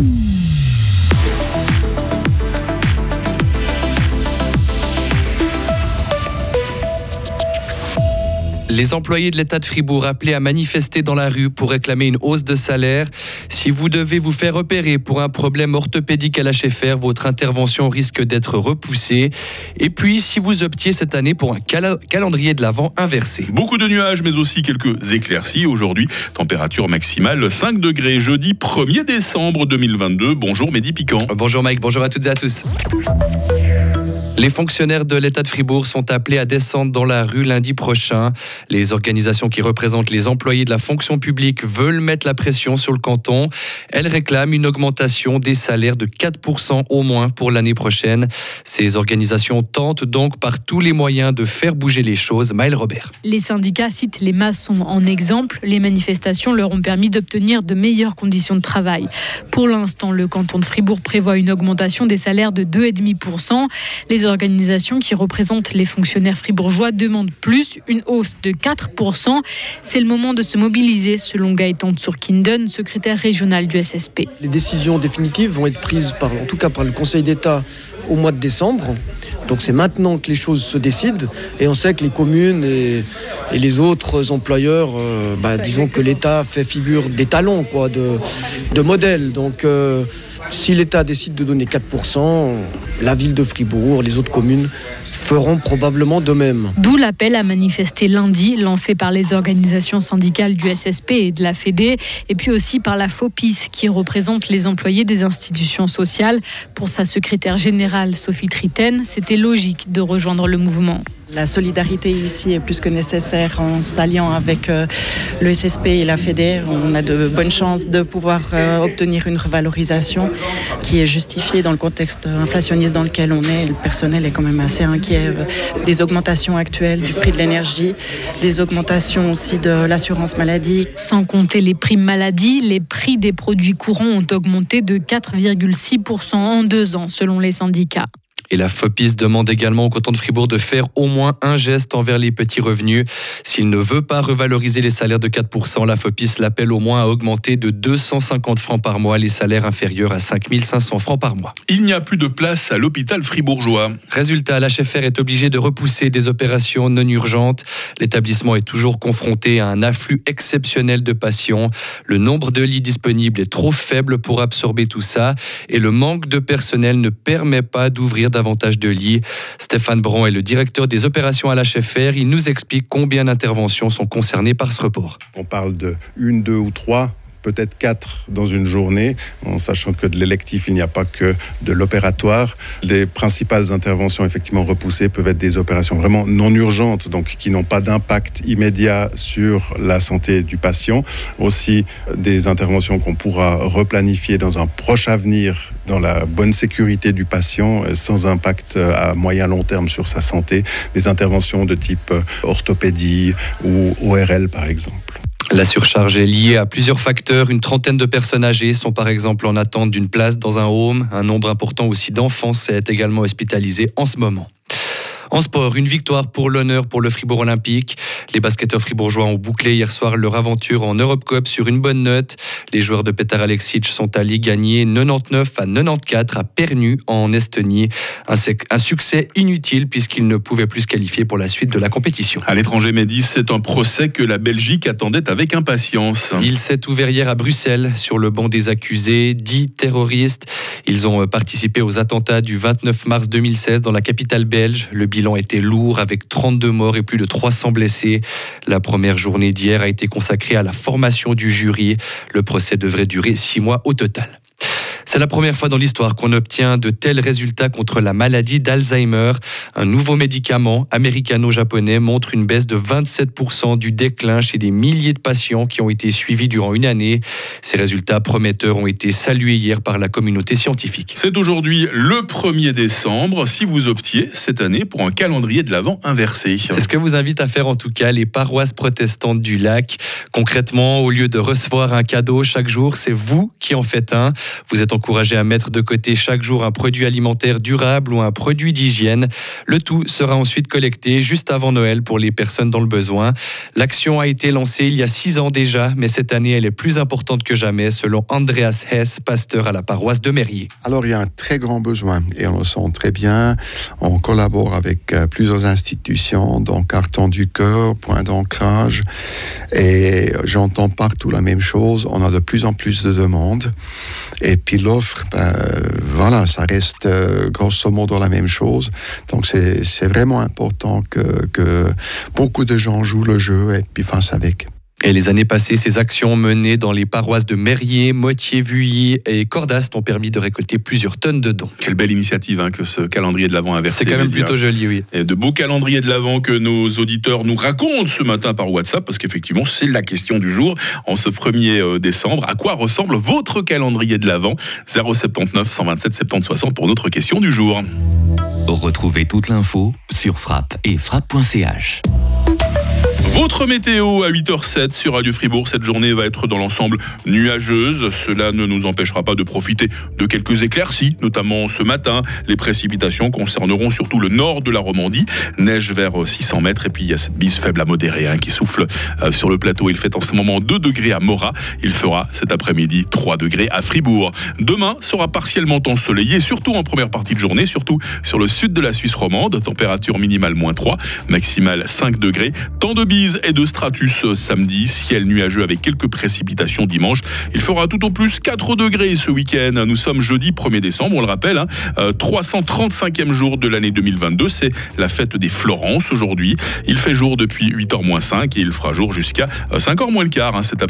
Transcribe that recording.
Mm-hmm. Les employés de l'État de Fribourg appelés à manifester dans la rue pour réclamer une hausse de salaire. Si vous devez vous faire repérer pour un problème orthopédique à l'HFR, votre intervention risque d'être repoussée. Et puis, si vous optiez cette année pour un calendrier de l'Avent inversé. Beaucoup de nuages, mais aussi quelques éclaircies. Aujourd'hui, température maximale 5 degrés. Jeudi 1er décembre 2022. Bonjour Mehdi Piquant. Bonjour Mike, bonjour à toutes et à tous. Les fonctionnaires de l'État de Fribourg sont appelés à descendre dans la rue lundi prochain. Les organisations qui représentent les employés de la fonction publique veulent mettre la pression sur le canton. Elles réclament une augmentation des salaires de 4% au moins pour l'année prochaine. Ces organisations tentent donc par tous les moyens de faire bouger les choses. Maël Robert. Les syndicats citent les maçons en exemple. Les manifestations leur ont permis d'obtenir de meilleures conditions de travail. Pour l'instant, le canton de Fribourg prévoit une augmentation des salaires de 2,5%. Les organisations qui représentent les fonctionnaires fribourgeois demandent plus, une hausse de 4%. C'est le moment de se mobiliser, selon Gaëtan Tsurkinden, secrétaire régional du SSP. Les décisions définitives vont être prises, par, en tout cas par le Conseil d'État, au mois de décembre. Donc c'est maintenant que les choses se décident et on sait que les communes et, les autres employeurs, euh, bah, disons que l'État fait figure d'étalon, quoi, de, de modèle. Donc euh, si l'État décide de donner 4%, la ville de Fribourg, les autres communes feront probablement de même. D'où l'appel à manifester lundi, lancé par les organisations syndicales du SSP et de la FEDE, et puis aussi par la FOPIS, qui représente les employés des institutions sociales. Pour sa secrétaire générale, Sophie Triten, c'était logique de rejoindre le mouvement. La solidarité ici est plus que nécessaire en s'alliant avec euh, le SSP et la FEDER. On a de bonnes chances de pouvoir euh, obtenir une revalorisation qui est justifiée dans le contexte inflationniste dans lequel on est. Le personnel est quand même assez inquiet euh, des augmentations actuelles du prix de l'énergie, des augmentations aussi de l'assurance maladie. Sans compter les primes maladie, les prix des produits courants ont augmenté de 4,6% en deux ans selon les syndicats. Et la FOPIS demande également au canton de Fribourg de faire au moins un geste envers les petits revenus. S'il ne veut pas revaloriser les salaires de 4%, la FOPIS l'appelle au moins à augmenter de 250 francs par mois les salaires inférieurs à 5500 francs par mois. Il n'y a plus de place à l'hôpital fribourgeois. Résultat, l'HFR est obligé de repousser des opérations non urgentes. L'établissement est toujours confronté à un afflux exceptionnel de patients. Le nombre de lits disponibles est trop faible pour absorber tout ça et le manque de personnel ne permet pas d'ouvrir davantage de lits. Stéphane Bron est le directeur des opérations à l'HFR. Il nous explique combien d'interventions sont concernées par ce report. On parle de une, deux ou trois peut-être quatre dans une journée, en sachant que de l'électif, il n'y a pas que de l'opératoire. Les principales interventions effectivement repoussées peuvent être des opérations vraiment non urgentes, donc qui n'ont pas d'impact immédiat sur la santé du patient. Aussi des interventions qu'on pourra replanifier dans un proche avenir dans la bonne sécurité du patient sans impact à moyen long terme sur sa santé, des interventions de type orthopédie ou ORL par exemple. La surcharge est liée à plusieurs facteurs. Une trentaine de personnes âgées sont par exemple en attente d'une place dans un home. Un nombre important aussi d'enfants est également hospitalisé en ce moment. En sport, une victoire pour l'honneur pour le Fribourg Olympique. Les basketteurs fribourgeois ont bouclé hier soir leur aventure en Europe Cup sur une bonne note. Les joueurs de Petar Alexic sont allés gagner 99 à 94 à Pernu en Estonie. Un, succès inutile puisqu'ils ne pouvaient plus se qualifier pour la suite de la compétition. À l'étranger, Médis, c'est un procès que la Belgique attendait avec impatience. Il s'est ouvert hier à Bruxelles sur le banc des accusés, dix terroristes. Ils ont participé aux attentats du 29 mars 2016 dans la capitale belge. Le bilan était lourd avec 32 morts et plus de 300 blessés. La première journée d'hier a été consacrée à la formation du jury. Le procès devrait durer six mois au total. C'est la première fois dans l'histoire qu'on obtient de tels résultats contre la maladie d'Alzheimer. Un nouveau médicament américano-japonais montre une baisse de 27% du déclin chez des milliers de patients qui ont été suivis durant une année. Ces résultats prometteurs ont été salués hier par la communauté scientifique. C'est aujourd'hui le 1er décembre si vous optiez cette année pour un calendrier de l'Avent inversé. C'est ce que vous invite à faire en tout cas les paroisses protestantes du lac. Concrètement, au lieu de recevoir un cadeau chaque jour, c'est vous qui en faites un. Vous êtes en encourager à mettre de côté chaque jour un produit alimentaire durable ou un produit d'hygiène. Le tout sera ensuite collecté juste avant Noël pour les personnes dans le besoin. L'action a été lancée il y a six ans déjà, mais cette année elle est plus importante que jamais selon Andreas Hess, pasteur à la paroisse de Mérier. Alors il y a un très grand besoin et on le sent très bien. On collabore avec euh, plusieurs institutions, dont Carton du Cœur, Point d'ancrage, et j'entends partout la même chose. On a de plus en plus de demandes. Et puis l'offre, ben, voilà, ça reste euh, grosso modo la même chose. Donc c'est vraiment important que, que beaucoup de gens jouent le jeu et puis fassent avec. Et les années passées, ces actions menées dans les paroisses de Merrier, Moitié-Vuilly et Cordast ont permis de récolter plusieurs tonnes de dons. Quelle belle initiative hein, que ce calendrier de l'Avent inversé. C'est quand même plutôt joli, oui. Et de beaux calendriers de l'Avent que nos auditeurs nous racontent ce matin par WhatsApp, parce qu'effectivement, c'est la question du jour en ce 1er euh, décembre. À quoi ressemble votre calendrier de l'Avent? 079 127 70 60 pour notre question du jour. Retrouvez toute l'info sur frappe et frappe.ch. Votre météo à 8h07 sur Radio Fribourg. Cette journée va être dans l'ensemble nuageuse. Cela ne nous empêchera pas de profiter de quelques éclaircies, notamment ce matin. Les précipitations concerneront surtout le nord de la Romandie. Neige vers 600 mètres. Et puis il y a cette bise faible à modérée hein, qui souffle euh, sur le plateau. Il fait en ce moment 2 degrés à Morat. Il fera cet après-midi 3 degrés à Fribourg. Demain sera partiellement ensoleillé, surtout en première partie de journée, surtout sur le sud de la Suisse romande. Température minimale moins 3, maximale 5 degrés. Temps de bise et de stratus euh, samedi, ciel nuageux avec quelques précipitations dimanche. Il fera tout au plus 4 degrés ce week-end. Nous sommes jeudi 1er décembre, on le rappelle, 335e hein. euh, jour de l'année 2022. C'est la fête des Florences aujourd'hui. Il fait jour depuis 8h moins 5 et il fera jour jusqu'à 5h euh, moins le quart hein,